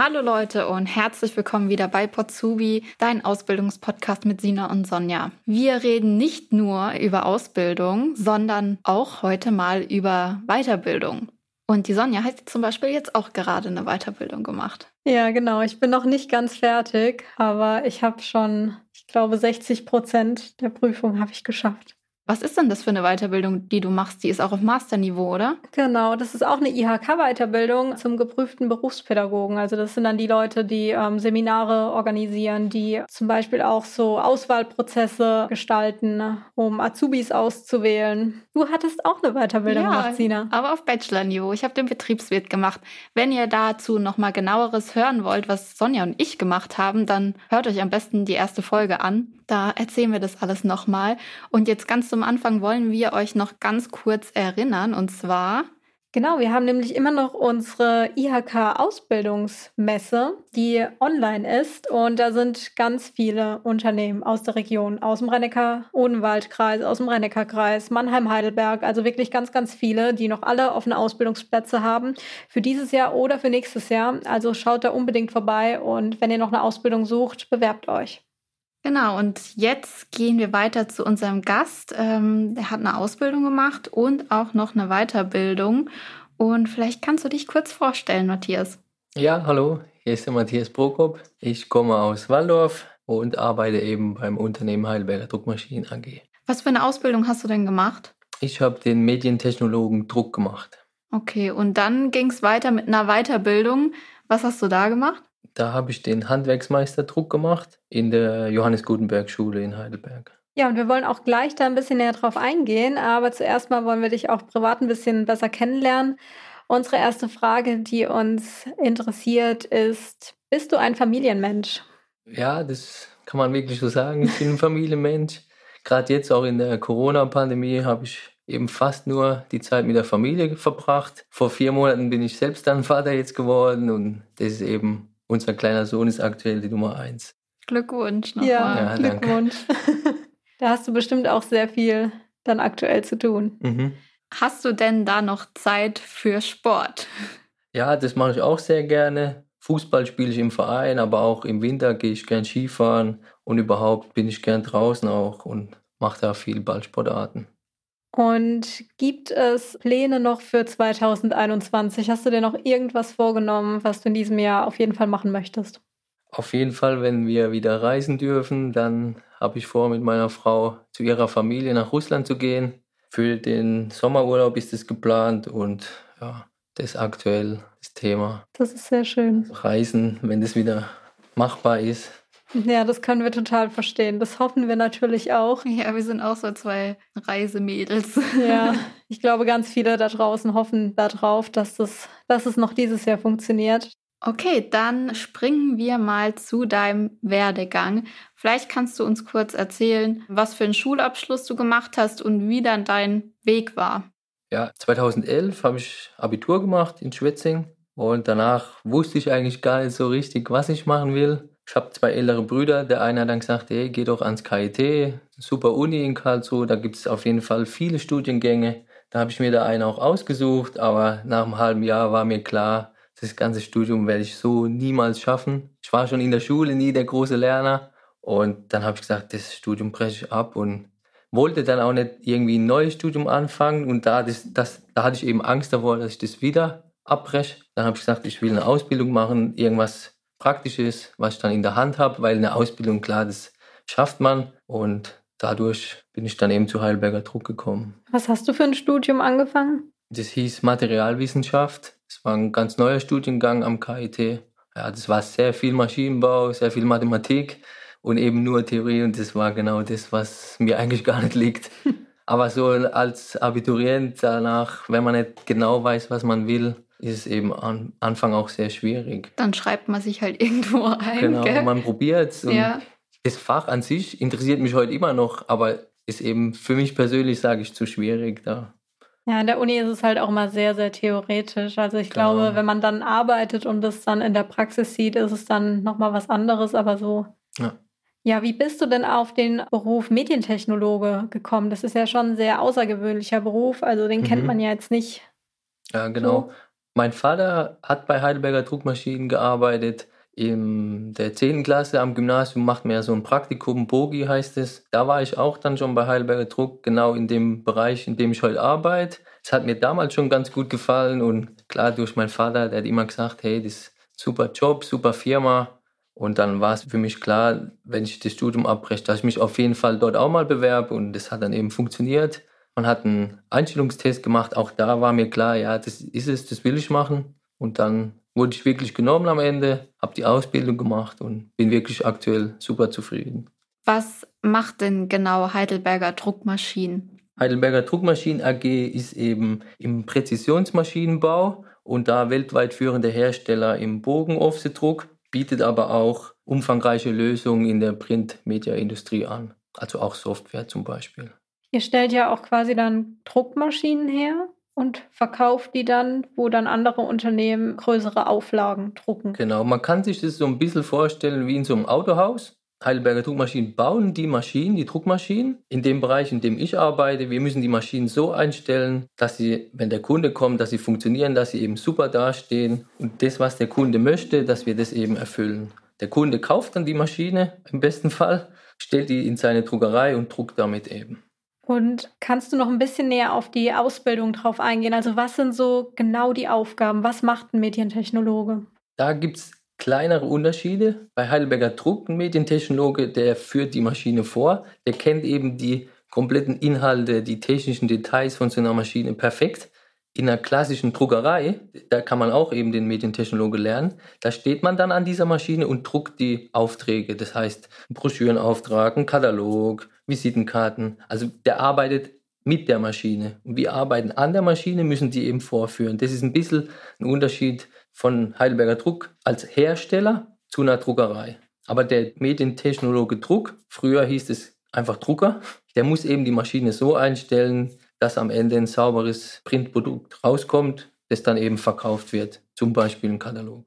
Hallo Leute und herzlich willkommen wieder bei Potsubi, dein Ausbildungspodcast mit Sina und Sonja. Wir reden nicht nur über Ausbildung, sondern auch heute mal über Weiterbildung. Und die Sonja hat zum Beispiel jetzt auch gerade eine Weiterbildung gemacht. Ja, genau. Ich bin noch nicht ganz fertig, aber ich habe schon, ich glaube, 60 Prozent der Prüfung habe ich geschafft. Was ist denn das für eine Weiterbildung, die du machst? Die ist auch auf Masterniveau, oder? Genau, das ist auch eine IHK-Weiterbildung zum geprüften Berufspädagogen. Also das sind dann die Leute, die ähm, Seminare organisieren, die zum Beispiel auch so Auswahlprozesse gestalten, um Azubis auszuwählen. Du hattest auch eine Weiterbildung ja, gemacht, Sina. aber auf Bachelor-Niveau. Ich habe den Betriebswirt gemacht. Wenn ihr dazu nochmal genaueres hören wollt, was Sonja und ich gemacht haben, dann hört euch am besten die erste Folge an. Da erzählen wir das alles nochmal. Und jetzt ganz zum Anfang wollen wir euch noch ganz kurz erinnern. Und zwar Genau, wir haben nämlich immer noch unsere IHK-Ausbildungsmesse, die online ist. Und da sind ganz viele Unternehmen aus der Region, aus dem Rennecker-Odenwald-Kreis, aus dem Rennecker-Kreis, Mannheim-Heidelberg, also wirklich ganz, ganz viele, die noch alle offene Ausbildungsplätze haben für dieses Jahr oder für nächstes Jahr. Also schaut da unbedingt vorbei und wenn ihr noch eine Ausbildung sucht, bewerbt euch. Genau, und jetzt gehen wir weiter zu unserem Gast. Ähm, der hat eine Ausbildung gemacht und auch noch eine Weiterbildung. Und vielleicht kannst du dich kurz vorstellen, Matthias. Ja, hallo, hier ist der Matthias Prokop. Ich komme aus Waldorf und arbeite eben beim Unternehmen Heidelberger Druckmaschinen AG. Was für eine Ausbildung hast du denn gemacht? Ich habe den Medientechnologen Druck gemacht. Okay, und dann ging es weiter mit einer Weiterbildung. Was hast du da gemacht? Da habe ich den Handwerksmeisterdruck gemacht in der Johannes Gutenberg Schule in Heidelberg. Ja, und wir wollen auch gleich da ein bisschen näher drauf eingehen, aber zuerst mal wollen wir dich auch privat ein bisschen besser kennenlernen. Unsere erste Frage, die uns interessiert, ist, bist du ein Familienmensch? Ja, das kann man wirklich so sagen. Ich bin ein Familienmensch. Gerade jetzt auch in der Corona-Pandemie habe ich eben fast nur die Zeit mit der Familie verbracht. Vor vier Monaten bin ich selbst dann Vater jetzt geworden und das ist eben unser kleiner Sohn ist aktuell die Nummer eins. Glückwunsch nochmal. Ja, ja Glückwunsch. da hast du bestimmt auch sehr viel dann aktuell zu tun. Mhm. Hast du denn da noch Zeit für Sport? Ja, das mache ich auch sehr gerne. Fußball spiele ich im Verein, aber auch im Winter gehe ich gern Skifahren und überhaupt bin ich gern draußen auch und mache da viel Ballsportarten. Und gibt es Pläne noch für 2021? Hast du dir noch irgendwas vorgenommen, was du in diesem Jahr auf jeden Fall machen möchtest? Auf jeden Fall, wenn wir wieder reisen dürfen, dann habe ich vor, mit meiner Frau zu ihrer Familie nach Russland zu gehen. Für den Sommerurlaub ist es geplant und ja, das ist aktuell das Thema. Das ist sehr schön. Reisen, wenn das wieder machbar ist. Ja, das können wir total verstehen. Das hoffen wir natürlich auch. Ja, wir sind auch so zwei Reisemädels. Ja, ich glaube, ganz viele da draußen hoffen darauf, dass, das, dass es noch dieses Jahr funktioniert. Okay, dann springen wir mal zu deinem Werdegang. Vielleicht kannst du uns kurz erzählen, was für einen Schulabschluss du gemacht hast und wie dann dein Weg war. Ja, 2011 habe ich Abitur gemacht in Schwetzing und danach wusste ich eigentlich gar nicht so richtig, was ich machen will. Ich habe zwei ältere Brüder. Der eine hat dann gesagt, hey, geh doch ans KIT, super Uni in Karlsruhe, da gibt es auf jeden Fall viele Studiengänge. Da habe ich mir da einen auch ausgesucht, aber nach einem halben Jahr war mir klar, das ganze Studium werde ich so niemals schaffen. Ich war schon in der Schule nie der große Lerner und dann habe ich gesagt, das Studium breche ich ab und wollte dann auch nicht irgendwie ein neues Studium anfangen und da, das, das, da hatte ich eben Angst davor, dass ich das wieder abbreche. Dann habe ich gesagt, ich will eine Ausbildung machen, irgendwas Praktisches, was ich dann in der Hand habe, weil eine Ausbildung, klar, das schafft man. Und dadurch bin ich dann eben zu Heidelberger Druck gekommen. Was hast du für ein Studium angefangen? Das hieß Materialwissenschaft. Das war ein ganz neuer Studiengang am KIT. Ja, das war sehr viel Maschinenbau, sehr viel Mathematik und eben nur Theorie. Und das war genau das, was mir eigentlich gar nicht liegt. Aber so als Abiturient danach, wenn man nicht genau weiß, was man will, ist es eben am Anfang auch sehr schwierig. Dann schreibt man sich halt irgendwo ein. Genau, gell? man probiert es. Ja. Das Fach an sich interessiert mich heute immer noch, aber ist eben für mich persönlich, sage ich, zu schwierig da. Ja, in der Uni ist es halt auch immer sehr, sehr theoretisch. Also ich genau. glaube, wenn man dann arbeitet und das dann in der Praxis sieht, ist es dann nochmal was anderes, aber so. Ja. Ja, wie bist du denn auf den Beruf Medientechnologe gekommen? Das ist ja schon ein sehr außergewöhnlicher Beruf, also den mhm. kennt man ja jetzt nicht. Ja, genau. So. Mein Vater hat bei Heidelberger Druckmaschinen gearbeitet. In der 10. Klasse am Gymnasium macht man ja so ein Praktikum, Bogi heißt es. Da war ich auch dann schon bei Heidelberger Druck, genau in dem Bereich, in dem ich heute arbeite. Es hat mir damals schon ganz gut gefallen und klar durch meinen Vater, der hat immer gesagt, hey, das ist ein super Job, super Firma. Und dann war es für mich klar, wenn ich das Studium abbreche, dass ich mich auf jeden Fall dort auch mal bewerbe und das hat dann eben funktioniert. Man hat einen Einstellungstest gemacht, auch da war mir klar, ja, das ist es, das will ich machen. Und dann wurde ich wirklich genommen am Ende, habe die Ausbildung gemacht und bin wirklich aktuell super zufrieden. Was macht denn genau Heidelberger Druckmaschinen? Heidelberger Druckmaschinen AG ist eben im Präzisionsmaschinenbau und da weltweit führende Hersteller im Bogen-Offset-Druck, bietet aber auch umfangreiche Lösungen in der Print-Media-Industrie an, also auch Software zum Beispiel. Ihr stellt ja auch quasi dann Druckmaschinen her und verkauft die dann, wo dann andere Unternehmen größere Auflagen drucken. Genau, man kann sich das so ein bisschen vorstellen wie in so einem Autohaus. Heidelberger Druckmaschinen bauen die Maschinen, die Druckmaschinen. In dem Bereich, in dem ich arbeite, wir müssen die Maschinen so einstellen, dass sie, wenn der Kunde kommt, dass sie funktionieren, dass sie eben super dastehen und das, was der Kunde möchte, dass wir das eben erfüllen. Der Kunde kauft dann die Maschine im besten Fall, stellt die in seine Druckerei und druckt damit eben. Und kannst du noch ein bisschen näher auf die Ausbildung drauf eingehen? Also was sind so genau die Aufgaben? Was macht ein Medientechnologe? Da gibt es kleinere Unterschiede. Bei Heidelberger Druck, ein Medientechnologe, der führt die Maschine vor, der kennt eben die kompletten Inhalte, die technischen Details von so einer Maschine perfekt. In einer klassischen Druckerei, da kann man auch eben den Medientechnologe lernen, da steht man dann an dieser Maschine und druckt die Aufträge. Das heißt, Broschürenauftrag, ein Katalog, Visitenkarten. Also der arbeitet mit der Maschine. Und wir arbeiten an der Maschine, müssen die eben vorführen. Das ist ein bisschen ein Unterschied von Heidelberger Druck als Hersteller zu einer Druckerei. Aber der Medientechnologe Druck, früher hieß es einfach Drucker, der muss eben die Maschine so einstellen, dass am Ende ein sauberes Printprodukt rauskommt, das dann eben verkauft wird, zum Beispiel ein Katalog.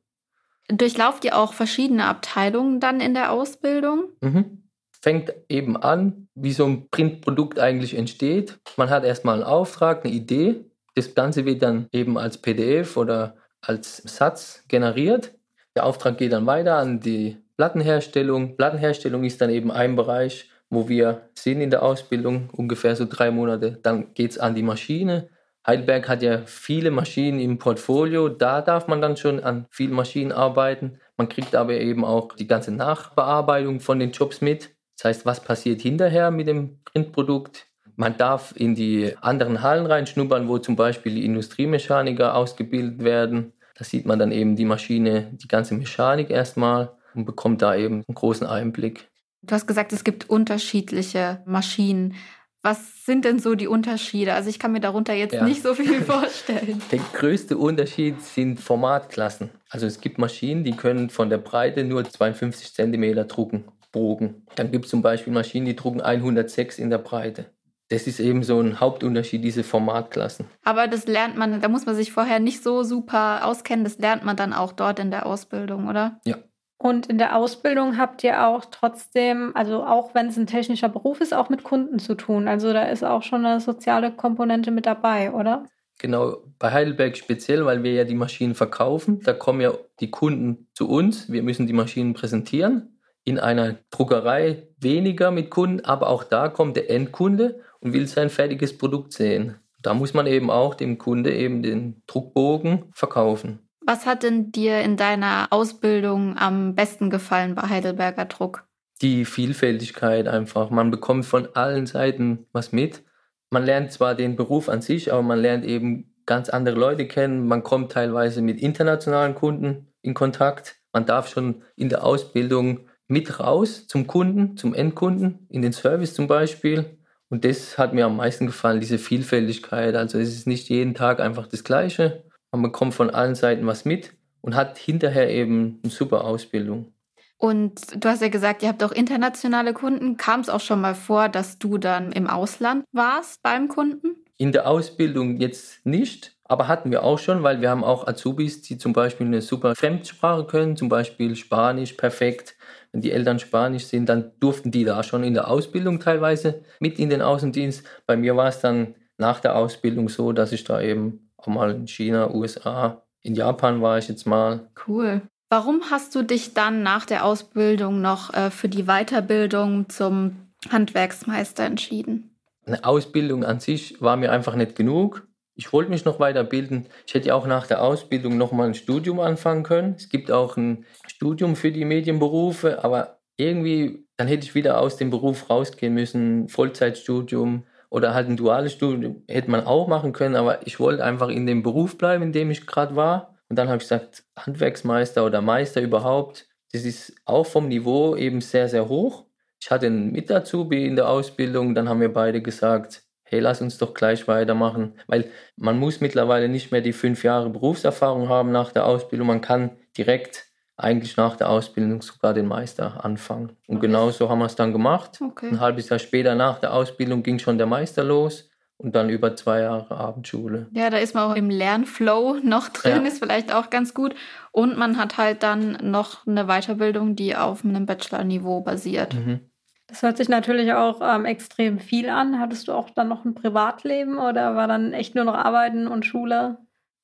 Durchlauft ihr auch verschiedene Abteilungen dann in der Ausbildung? Mhm fängt eben an, wie so ein Printprodukt eigentlich entsteht. Man hat erstmal einen Auftrag, eine Idee. Das Ganze wird dann eben als PDF oder als Satz generiert. Der Auftrag geht dann weiter an die Plattenherstellung. Plattenherstellung ist dann eben ein Bereich, wo wir sind in der Ausbildung, ungefähr so drei Monate. Dann geht es an die Maschine. Heidelberg hat ja viele Maschinen im Portfolio. Da darf man dann schon an vielen Maschinen arbeiten. Man kriegt aber eben auch die ganze Nachbearbeitung von den Jobs mit. Das heißt, was passiert hinterher mit dem Printprodukt? Man darf in die anderen Hallen reinschnuppern, wo zum Beispiel die Industriemechaniker ausgebildet werden. Da sieht man dann eben die Maschine, die ganze Mechanik erstmal und bekommt da eben einen großen Einblick. Du hast gesagt, es gibt unterschiedliche Maschinen. Was sind denn so die Unterschiede? Also ich kann mir darunter jetzt ja. nicht so viel vorstellen. Der größte Unterschied sind Formatklassen. Also es gibt Maschinen, die können von der Breite nur 52 cm drucken. Bogen. Dann gibt es zum Beispiel Maschinen, die drucken 106 in der Breite. Das ist eben so ein Hauptunterschied, diese Formatklassen. Aber das lernt man, da muss man sich vorher nicht so super auskennen, das lernt man dann auch dort in der Ausbildung, oder? Ja. Und in der Ausbildung habt ihr auch trotzdem, also auch wenn es ein technischer Beruf ist, auch mit Kunden zu tun. Also da ist auch schon eine soziale Komponente mit dabei, oder? Genau, bei Heidelberg speziell, weil wir ja die Maschinen verkaufen. Da kommen ja die Kunden zu uns. Wir müssen die Maschinen präsentieren in einer Druckerei weniger mit Kunden, aber auch da kommt der Endkunde und will sein fertiges Produkt sehen. Da muss man eben auch dem Kunde eben den Druckbogen verkaufen. Was hat denn dir in deiner Ausbildung am besten gefallen bei Heidelberger Druck? Die Vielfältigkeit einfach. Man bekommt von allen Seiten was mit. Man lernt zwar den Beruf an sich, aber man lernt eben ganz andere Leute kennen. Man kommt teilweise mit internationalen Kunden in Kontakt. Man darf schon in der Ausbildung mit raus zum Kunden, zum Endkunden, in den Service zum Beispiel. Und das hat mir am meisten gefallen, diese Vielfältigkeit. Also es ist nicht jeden Tag einfach das Gleiche. Man bekommt von allen Seiten was mit und hat hinterher eben eine super Ausbildung. Und du hast ja gesagt, ihr habt auch internationale Kunden. Kam es auch schon mal vor, dass du dann im Ausland warst beim Kunden? In der Ausbildung jetzt nicht, aber hatten wir auch schon, weil wir haben auch Azubis, die zum Beispiel eine super Fremdsprache können, zum Beispiel Spanisch perfekt wenn die Eltern Spanisch sind, dann durften die da schon in der Ausbildung teilweise mit in den Außendienst. Bei mir war es dann nach der Ausbildung so, dass ich da eben auch mal in China, USA In Japan war ich jetzt mal. Cool. Warum hast du dich dann nach der Ausbildung noch äh, für die Weiterbildung zum Handwerksmeister entschieden? Eine Ausbildung an sich war mir einfach nicht genug. Ich wollte mich noch weiterbilden. Ich hätte auch nach der Ausbildung noch mal ein Studium anfangen können. Es gibt auch ein Studium für die Medienberufe, aber irgendwie, dann hätte ich wieder aus dem Beruf rausgehen müssen, Vollzeitstudium oder halt ein duales Studium hätte man auch machen können, aber ich wollte einfach in dem Beruf bleiben, in dem ich gerade war. Und dann habe ich gesagt, Handwerksmeister oder Meister überhaupt, das ist auch vom Niveau eben sehr, sehr hoch. Ich hatte einen Mit-Azubi in der Ausbildung, dann haben wir beide gesagt, hey, lass uns doch gleich weitermachen, weil man muss mittlerweile nicht mehr die fünf Jahre Berufserfahrung haben nach der Ausbildung, man kann direkt eigentlich nach der Ausbildung sogar den Meister anfangen. Und okay. genau so haben wir es dann gemacht. Okay. Ein halbes Jahr später nach der Ausbildung ging schon der Meister los und dann über zwei Jahre Abendschule. Ja, da ist man auch im Lernflow noch drin, ja. ist vielleicht auch ganz gut. Und man hat halt dann noch eine Weiterbildung, die auf einem Bachelor-Niveau basiert. Mhm. Das hört sich natürlich auch ähm, extrem viel an. Hattest du auch dann noch ein Privatleben oder war dann echt nur noch Arbeiten und Schule?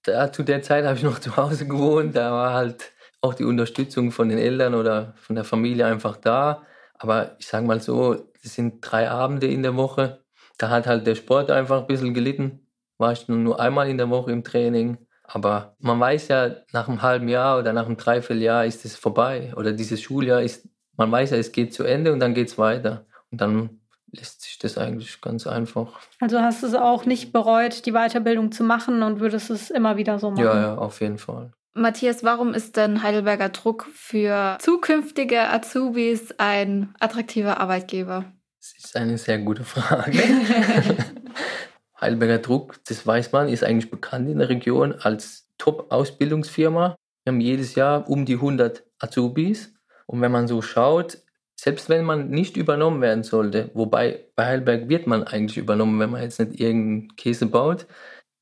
Da, zu der Zeit habe ich noch zu Hause gewohnt. Da war halt auch die Unterstützung von den Eltern oder von der Familie einfach da. Aber ich sage mal so, das sind drei Abende in der Woche. Da hat halt der Sport einfach ein bisschen gelitten. War ich nur einmal in der Woche im Training. Aber man weiß ja, nach einem halben Jahr oder nach einem Dreivierteljahr ist es vorbei. Oder dieses Schuljahr ist, man weiß ja, es geht zu Ende und dann geht es weiter. Und dann lässt sich das eigentlich ganz einfach. Also hast du es auch nicht bereut, die Weiterbildung zu machen und würdest es immer wieder so machen? Ja, ja, auf jeden Fall. Matthias, warum ist denn Heidelberger Druck für zukünftige Azubis ein attraktiver Arbeitgeber? Das ist eine sehr gute Frage. Heidelberger Druck, das weiß man, ist eigentlich bekannt in der Region als Top-Ausbildungsfirma. Wir haben jedes Jahr um die 100 Azubis. Und wenn man so schaut, selbst wenn man nicht übernommen werden sollte, wobei bei Heidelberg wird man eigentlich übernommen, wenn man jetzt nicht irgendeinen Käse baut,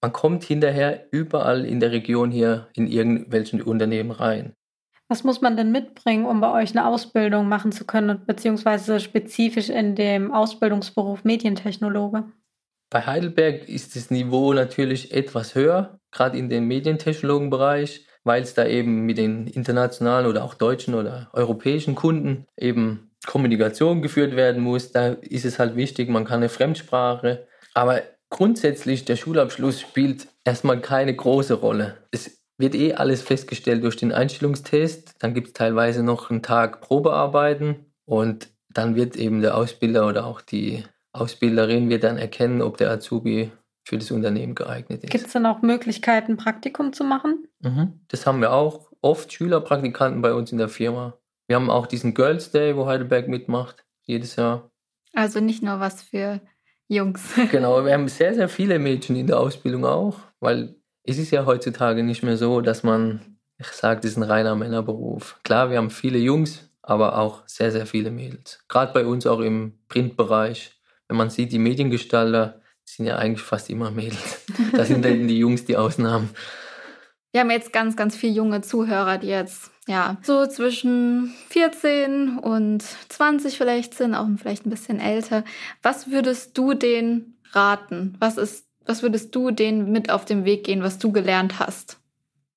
man kommt hinterher überall in der Region hier in irgendwelchen Unternehmen rein. Was muss man denn mitbringen, um bei euch eine Ausbildung machen zu können, beziehungsweise spezifisch in dem Ausbildungsberuf Medientechnologe? Bei Heidelberg ist das Niveau natürlich etwas höher, gerade in dem Medientechnologenbereich, weil es da eben mit den internationalen oder auch deutschen oder europäischen Kunden eben Kommunikation geführt werden muss. Da ist es halt wichtig, man kann eine Fremdsprache. Aber grundsätzlich, der Schulabschluss spielt erstmal keine große Rolle. Es wird eh alles festgestellt durch den Einstellungstest. Dann gibt es teilweise noch einen Tag Probearbeiten und dann wird eben der Ausbilder oder auch die Ausbilderin wird dann erkennen, ob der Azubi für das Unternehmen geeignet ist. Gibt es dann auch Möglichkeiten, Praktikum zu machen? Mhm. Das haben wir auch. Oft Schülerpraktikanten bei uns in der Firma. Wir haben auch diesen Girls Day, wo Heidelberg mitmacht, jedes Jahr. Also nicht nur was für Jungs. genau, wir haben sehr, sehr viele Mädchen in der Ausbildung auch, weil es ist ja heutzutage nicht mehr so, dass man, ich sage, das ist ein reiner Männerberuf. Klar, wir haben viele Jungs, aber auch sehr, sehr viele Mädels. Gerade bei uns auch im Printbereich. Wenn man sieht, die Mediengestalter sind ja eigentlich fast immer Mädels. Das sind dann die Jungs die Ausnahmen. Wir haben jetzt ganz, ganz viele junge Zuhörer, die jetzt ja so zwischen 14 und 20 vielleicht sind, auch vielleicht ein bisschen älter. Was würdest du denen raten? Was ist, was würdest du denen mit auf den Weg gehen, was du gelernt hast?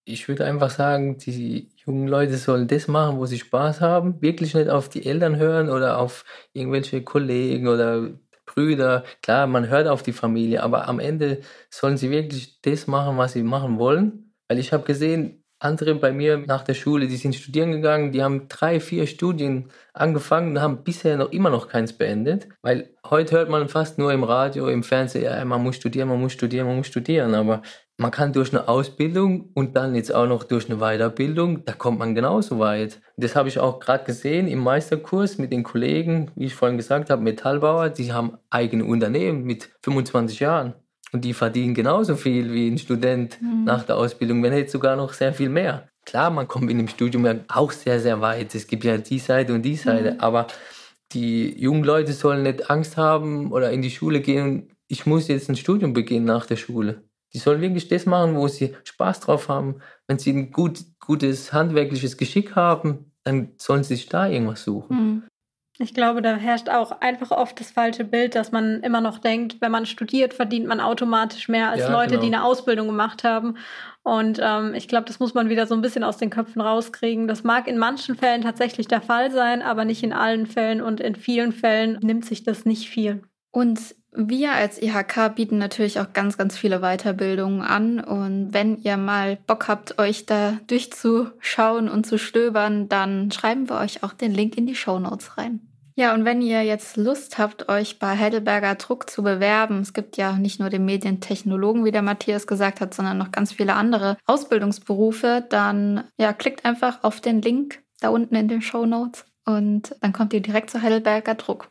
Ich würde einfach sagen, die jungen Leute sollen das machen, wo sie Spaß haben. Wirklich nicht auf die Eltern hören oder auf irgendwelche Kollegen oder Brüder. Klar, man hört auf die Familie, aber am Ende sollen sie wirklich das machen, was sie machen wollen weil ich habe gesehen, andere bei mir nach der Schule, die sind studieren gegangen, die haben drei, vier Studien angefangen und haben bisher noch immer noch keins beendet. Weil heute hört man fast nur im Radio, im Fernsehen, ja, man muss studieren, man muss studieren, man muss studieren. Aber man kann durch eine Ausbildung und dann jetzt auch noch durch eine Weiterbildung, da kommt man genauso weit. Das habe ich auch gerade gesehen im Meisterkurs mit den Kollegen, wie ich vorhin gesagt habe, Metallbauer, die haben eigene Unternehmen mit 25 Jahren. Und die verdienen genauso viel wie ein Student mhm. nach der Ausbildung, wenn nicht sogar noch sehr viel mehr. Klar, man kommt in dem Studium ja auch sehr, sehr weit. Es gibt ja die Seite und die Seite, mhm. aber die jungen Leute sollen nicht Angst haben oder in die Schule gehen. Ich muss jetzt ein Studium beginnen nach der Schule. Die sollen wirklich das machen, wo sie Spaß drauf haben. Wenn sie ein gut, gutes handwerkliches Geschick haben, dann sollen sie sich da irgendwas suchen. Mhm. Ich glaube, da herrscht auch einfach oft das falsche Bild, dass man immer noch denkt, wenn man studiert, verdient man automatisch mehr als ja, Leute, genau. die eine Ausbildung gemacht haben. Und ähm, ich glaube, das muss man wieder so ein bisschen aus den Köpfen rauskriegen. Das mag in manchen Fällen tatsächlich der Fall sein, aber nicht in allen Fällen und in vielen Fällen nimmt sich das nicht viel. Und wir als IHK bieten natürlich auch ganz, ganz viele Weiterbildungen an. Und wenn ihr mal Bock habt, euch da durchzuschauen und zu stöbern, dann schreiben wir euch auch den Link in die Show Notes rein. Ja, und wenn ihr jetzt Lust habt, euch bei Heidelberger Druck zu bewerben, es gibt ja nicht nur den Medientechnologen, wie der Matthias gesagt hat, sondern noch ganz viele andere Ausbildungsberufe, dann ja, klickt einfach auf den Link da unten in den Show Notes und dann kommt ihr direkt zu Heidelberger Druck.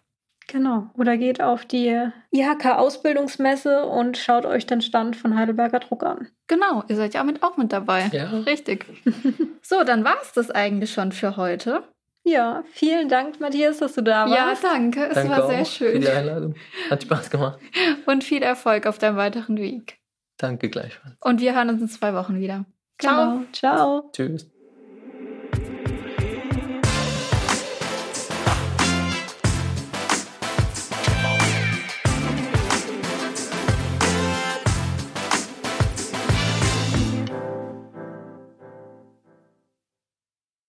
Genau. Oder geht auf die IHK-Ausbildungsmesse und schaut euch den Stand von Heidelberger Druck an. Genau, ihr seid ja auch mit, auch mit dabei. Ja. Richtig. so, dann war es das eigentlich schon für heute. Ja, vielen Dank, Matthias, dass du da warst. Ja, danke. Es danke war sehr schön. Für die Einladung. Hat Spaß gemacht. Und viel Erfolg auf deinem weiteren Weg. Danke gleichfalls. Und wir hören uns in zwei Wochen wieder. Ciao. Genau. Ciao. Tschüss.